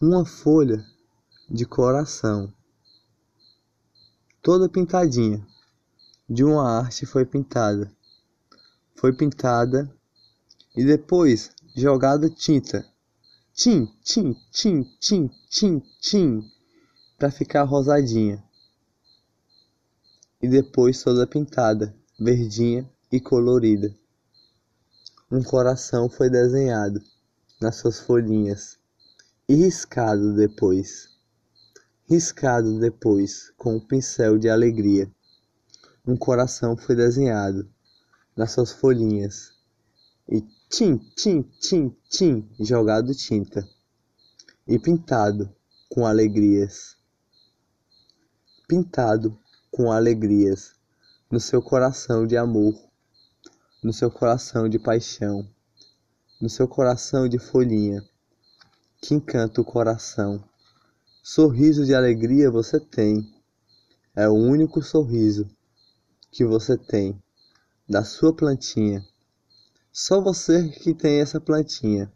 uma folha de coração, toda pintadinha, de uma arte foi pintada. Foi pintada e depois jogada tinta. Tim, tim, tim, tim, tim, tim, para ficar rosadinha. E depois toda pintada, verdinha e colorida. Um coração foi desenhado nas suas folhinhas riscado depois. Riscado depois com um pincel de alegria. Um coração foi desenhado nas suas folhinhas e tim, tim, tim, tim, jogado tinta e pintado com alegrias. Pintado com alegrias no seu coração de amor, no seu coração de paixão, no seu coração de folhinha que encanta o coração. Sorriso de alegria você tem, é o único sorriso que você tem da sua plantinha. Só você que tem essa plantinha.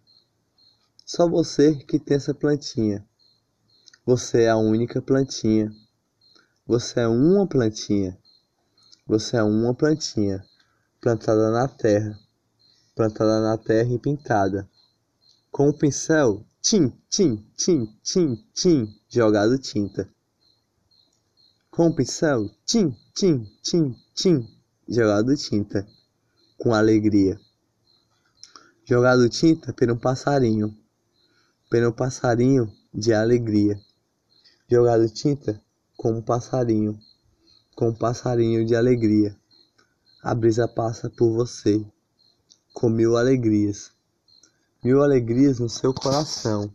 Só você que tem essa plantinha. Você é a única plantinha. Você é uma plantinha. Você é uma plantinha plantada na terra, plantada na terra e pintada. Com o pincel, tim, tim, tim, tim, tim, jogado tinta. Com o pincel, tim, tim, tim, tim, jogado tinta. Com alegria. Jogado tinta um passarinho, um passarinho de alegria. Jogado tinta com um passarinho, com um passarinho de alegria. A brisa passa por você, com mil alegrias, mil alegrias no seu coração.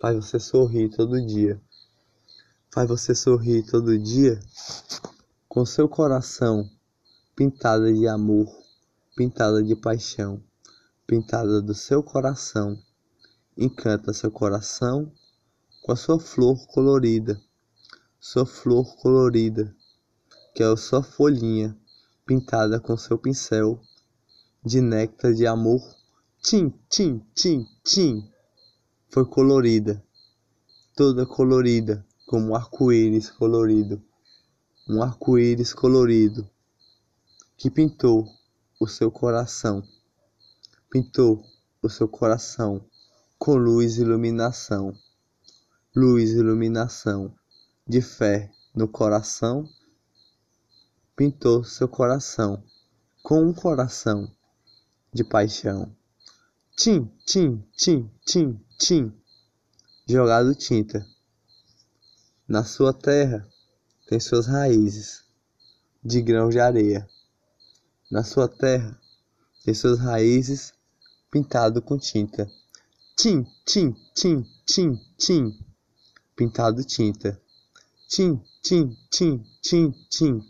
Faz você sorrir todo dia, faz você sorrir todo dia, com seu coração pintada de amor, pintada de paixão, pintada do seu coração. Encanta seu coração com a sua flor colorida, sua flor colorida, que é a sua folhinha pintada com seu pincel de néctar de amor. Tim, tim, tim, tim. Foi colorida, toda colorida, como um arco-íris colorido. Um arco-íris colorido que pintou o seu coração. Pintou o seu coração com luz e iluminação. Luz e iluminação de fé no coração pintou seu coração com um coração de paixão. Tim, tim, tim, tim, tim, jogado tinta. Na sua terra tem suas raízes de grãos de areia. Na sua terra tem suas raízes pintado com tinta. Tim, tim, tim, tim, tim, pintado tinta. Tim, tim, tim, tim, tim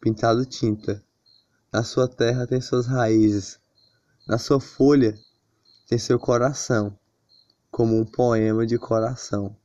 pintado tinta. Na sua terra tem suas raízes, na sua folha tem seu coração, como um poema de coração.